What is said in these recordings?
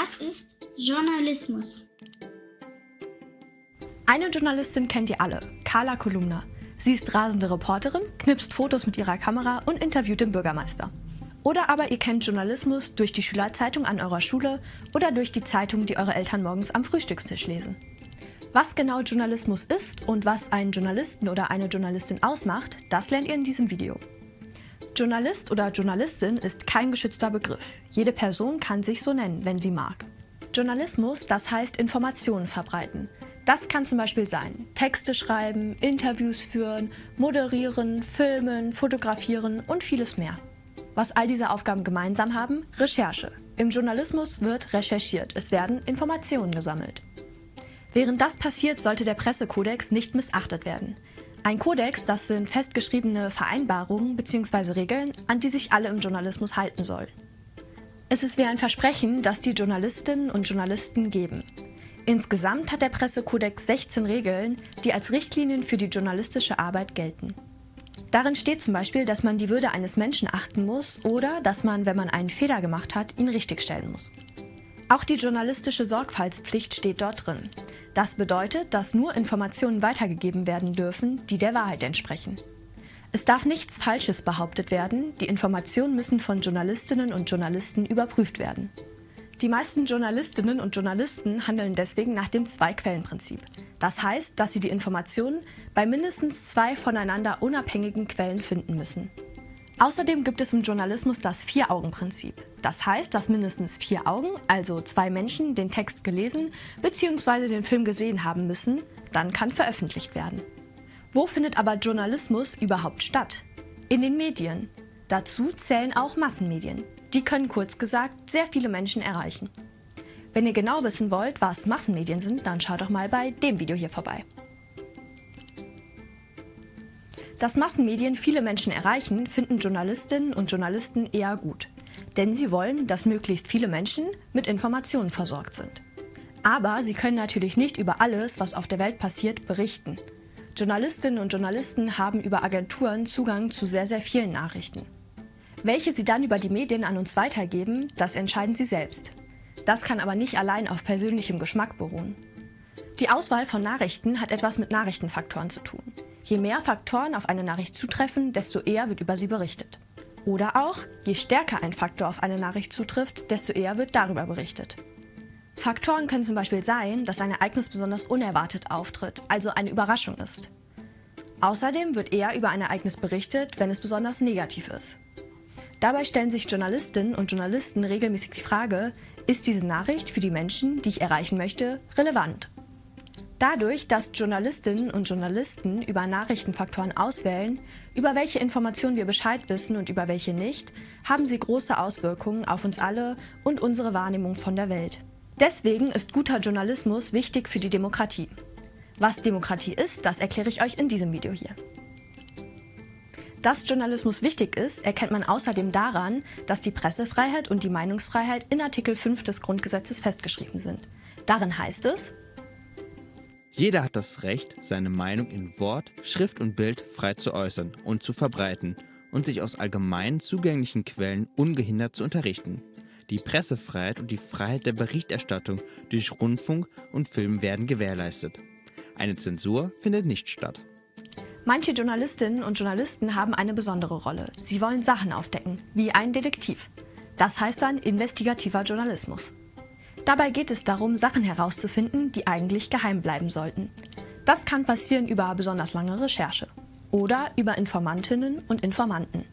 Was ist Journalismus? Eine Journalistin kennt ihr alle, Carla Kolumna. Sie ist rasende Reporterin, knipst Fotos mit ihrer Kamera und interviewt den Bürgermeister. Oder aber ihr kennt Journalismus durch die Schülerzeitung an eurer Schule oder durch die Zeitung, die eure Eltern morgens am Frühstückstisch lesen. Was genau Journalismus ist und was einen Journalisten oder eine Journalistin ausmacht, das lernt ihr in diesem Video. Journalist oder Journalistin ist kein geschützter Begriff. Jede Person kann sich so nennen, wenn sie mag. Journalismus, das heißt Informationen verbreiten. Das kann zum Beispiel sein Texte schreiben, Interviews führen, moderieren, filmen, fotografieren und vieles mehr. Was all diese Aufgaben gemeinsam haben? Recherche. Im Journalismus wird recherchiert, es werden Informationen gesammelt. Während das passiert, sollte der Pressekodex nicht missachtet werden. Ein Kodex, das sind festgeschriebene Vereinbarungen bzw. Regeln, an die sich alle im Journalismus halten sollen. Es ist wie ein Versprechen, das die Journalistinnen und Journalisten geben. Insgesamt hat der Pressekodex 16 Regeln, die als Richtlinien für die journalistische Arbeit gelten. Darin steht zum Beispiel, dass man die Würde eines Menschen achten muss oder dass man, wenn man einen Fehler gemacht hat, ihn richtigstellen muss. Auch die journalistische Sorgfaltspflicht steht dort drin. Das bedeutet, dass nur Informationen weitergegeben werden dürfen, die der Wahrheit entsprechen. Es darf nichts Falsches behauptet werden, die Informationen müssen von Journalistinnen und Journalisten überprüft werden. Die meisten Journalistinnen und Journalisten handeln deswegen nach dem Zwei-Quellen-Prinzip. Das heißt, dass sie die Informationen bei mindestens zwei voneinander unabhängigen Quellen finden müssen. Außerdem gibt es im Journalismus das Vier-Augen-Prinzip. Das heißt, dass mindestens vier Augen, also zwei Menschen, den Text gelesen bzw. den Film gesehen haben müssen, dann kann veröffentlicht werden. Wo findet aber Journalismus überhaupt statt? In den Medien. Dazu zählen auch Massenmedien. Die können kurz gesagt sehr viele Menschen erreichen. Wenn ihr genau wissen wollt, was Massenmedien sind, dann schaut doch mal bei dem Video hier vorbei. Dass Massenmedien viele Menschen erreichen, finden Journalistinnen und Journalisten eher gut. Denn sie wollen, dass möglichst viele Menschen mit Informationen versorgt sind. Aber sie können natürlich nicht über alles, was auf der Welt passiert, berichten. Journalistinnen und Journalisten haben über Agenturen Zugang zu sehr, sehr vielen Nachrichten. Welche sie dann über die Medien an uns weitergeben, das entscheiden sie selbst. Das kann aber nicht allein auf persönlichem Geschmack beruhen. Die Auswahl von Nachrichten hat etwas mit Nachrichtenfaktoren zu tun. Je mehr Faktoren auf eine Nachricht zutreffen, desto eher wird über sie berichtet. Oder auch, je stärker ein Faktor auf eine Nachricht zutrifft, desto eher wird darüber berichtet. Faktoren können zum Beispiel sein, dass ein Ereignis besonders unerwartet auftritt, also eine Überraschung ist. Außerdem wird eher über ein Ereignis berichtet, wenn es besonders negativ ist. Dabei stellen sich Journalistinnen und Journalisten regelmäßig die Frage, ist diese Nachricht für die Menschen, die ich erreichen möchte, relevant? Dadurch, dass Journalistinnen und Journalisten über Nachrichtenfaktoren auswählen, über welche Informationen wir Bescheid wissen und über welche nicht, haben sie große Auswirkungen auf uns alle und unsere Wahrnehmung von der Welt. Deswegen ist guter Journalismus wichtig für die Demokratie. Was Demokratie ist, das erkläre ich euch in diesem Video hier. Dass Journalismus wichtig ist, erkennt man außerdem daran, dass die Pressefreiheit und die Meinungsfreiheit in Artikel 5 des Grundgesetzes festgeschrieben sind. Darin heißt es, jeder hat das Recht, seine Meinung in Wort, Schrift und Bild frei zu äußern und zu verbreiten und sich aus allgemein zugänglichen Quellen ungehindert zu unterrichten. Die Pressefreiheit und die Freiheit der Berichterstattung durch Rundfunk und Film werden gewährleistet. Eine Zensur findet nicht statt. Manche Journalistinnen und Journalisten haben eine besondere Rolle. Sie wollen Sachen aufdecken, wie ein Detektiv. Das heißt dann investigativer Journalismus. Dabei geht es darum, Sachen herauszufinden, die eigentlich geheim bleiben sollten. Das kann passieren über besonders lange Recherche oder über Informantinnen und Informanten.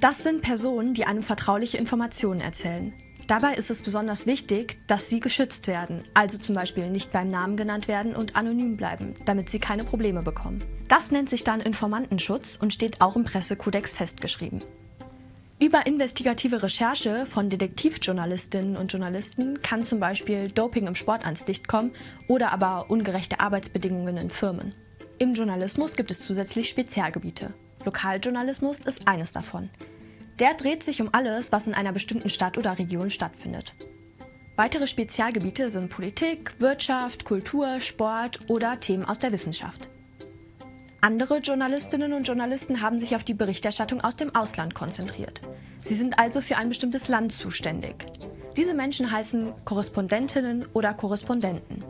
Das sind Personen, die einem vertrauliche Informationen erzählen. Dabei ist es besonders wichtig, dass sie geschützt werden, also zum Beispiel nicht beim Namen genannt werden und anonym bleiben, damit sie keine Probleme bekommen. Das nennt sich dann Informantenschutz und steht auch im Pressekodex festgeschrieben. Über investigative Recherche von Detektivjournalistinnen und Journalisten kann zum Beispiel Doping im Sport ans Licht kommen oder aber ungerechte Arbeitsbedingungen in Firmen. Im Journalismus gibt es zusätzlich Spezialgebiete. Lokaljournalismus ist eines davon. Der dreht sich um alles, was in einer bestimmten Stadt oder Region stattfindet. Weitere Spezialgebiete sind Politik, Wirtschaft, Kultur, Sport oder Themen aus der Wissenschaft. Andere Journalistinnen und Journalisten haben sich auf die Berichterstattung aus dem Ausland konzentriert. Sie sind also für ein bestimmtes Land zuständig. Diese Menschen heißen Korrespondentinnen oder Korrespondenten.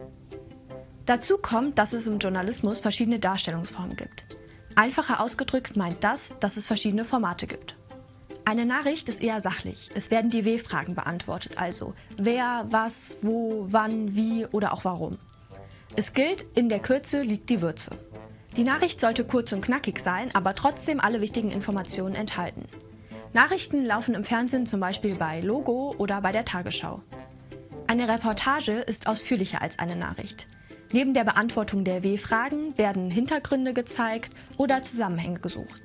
Dazu kommt, dass es im Journalismus verschiedene Darstellungsformen gibt. Einfacher ausgedrückt meint das, dass es verschiedene Formate gibt. Eine Nachricht ist eher sachlich. Es werden die W-Fragen beantwortet, also wer, was, wo, wann, wie oder auch warum. Es gilt, in der Kürze liegt die Würze. Die Nachricht sollte kurz und knackig sein, aber trotzdem alle wichtigen Informationen enthalten. Nachrichten laufen im Fernsehen zum Beispiel bei Logo oder bei der Tagesschau. Eine Reportage ist ausführlicher als eine Nachricht. Neben der Beantwortung der W-Fragen werden Hintergründe gezeigt oder Zusammenhänge gesucht.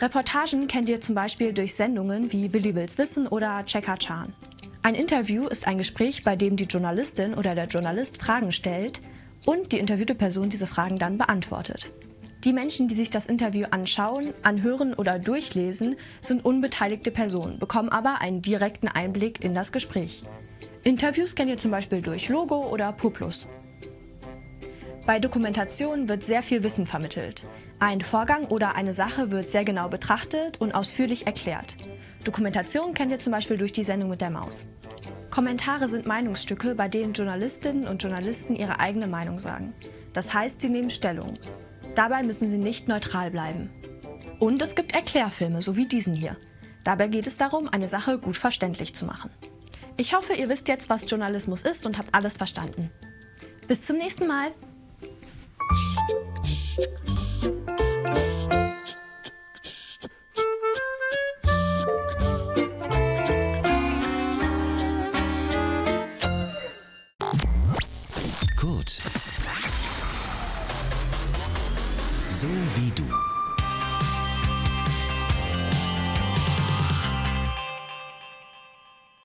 Reportagen kennt ihr zum Beispiel durch Sendungen wie Billy Wills Wissen oder Checker Chan. Ein Interview ist ein Gespräch, bei dem die Journalistin oder der Journalist Fragen stellt und die interviewte Person diese Fragen dann beantwortet. Die Menschen, die sich das Interview anschauen, anhören oder durchlesen, sind unbeteiligte Personen, bekommen aber einen direkten Einblick in das Gespräch. Interviews kennt ihr zum Beispiel durch Logo oder Puplus. Bei Dokumentation wird sehr viel Wissen vermittelt. Ein Vorgang oder eine Sache wird sehr genau betrachtet und ausführlich erklärt. Dokumentation kennt ihr zum Beispiel durch die Sendung mit der Maus. Kommentare sind Meinungsstücke, bei denen Journalistinnen und Journalisten ihre eigene Meinung sagen. Das heißt, sie nehmen Stellung. Dabei müssen sie nicht neutral bleiben. Und es gibt Erklärfilme, so wie diesen hier. Dabei geht es darum, eine Sache gut verständlich zu machen. Ich hoffe, ihr wisst jetzt, was Journalismus ist und habt alles verstanden. Bis zum nächsten Mal. Kurt. So wie du.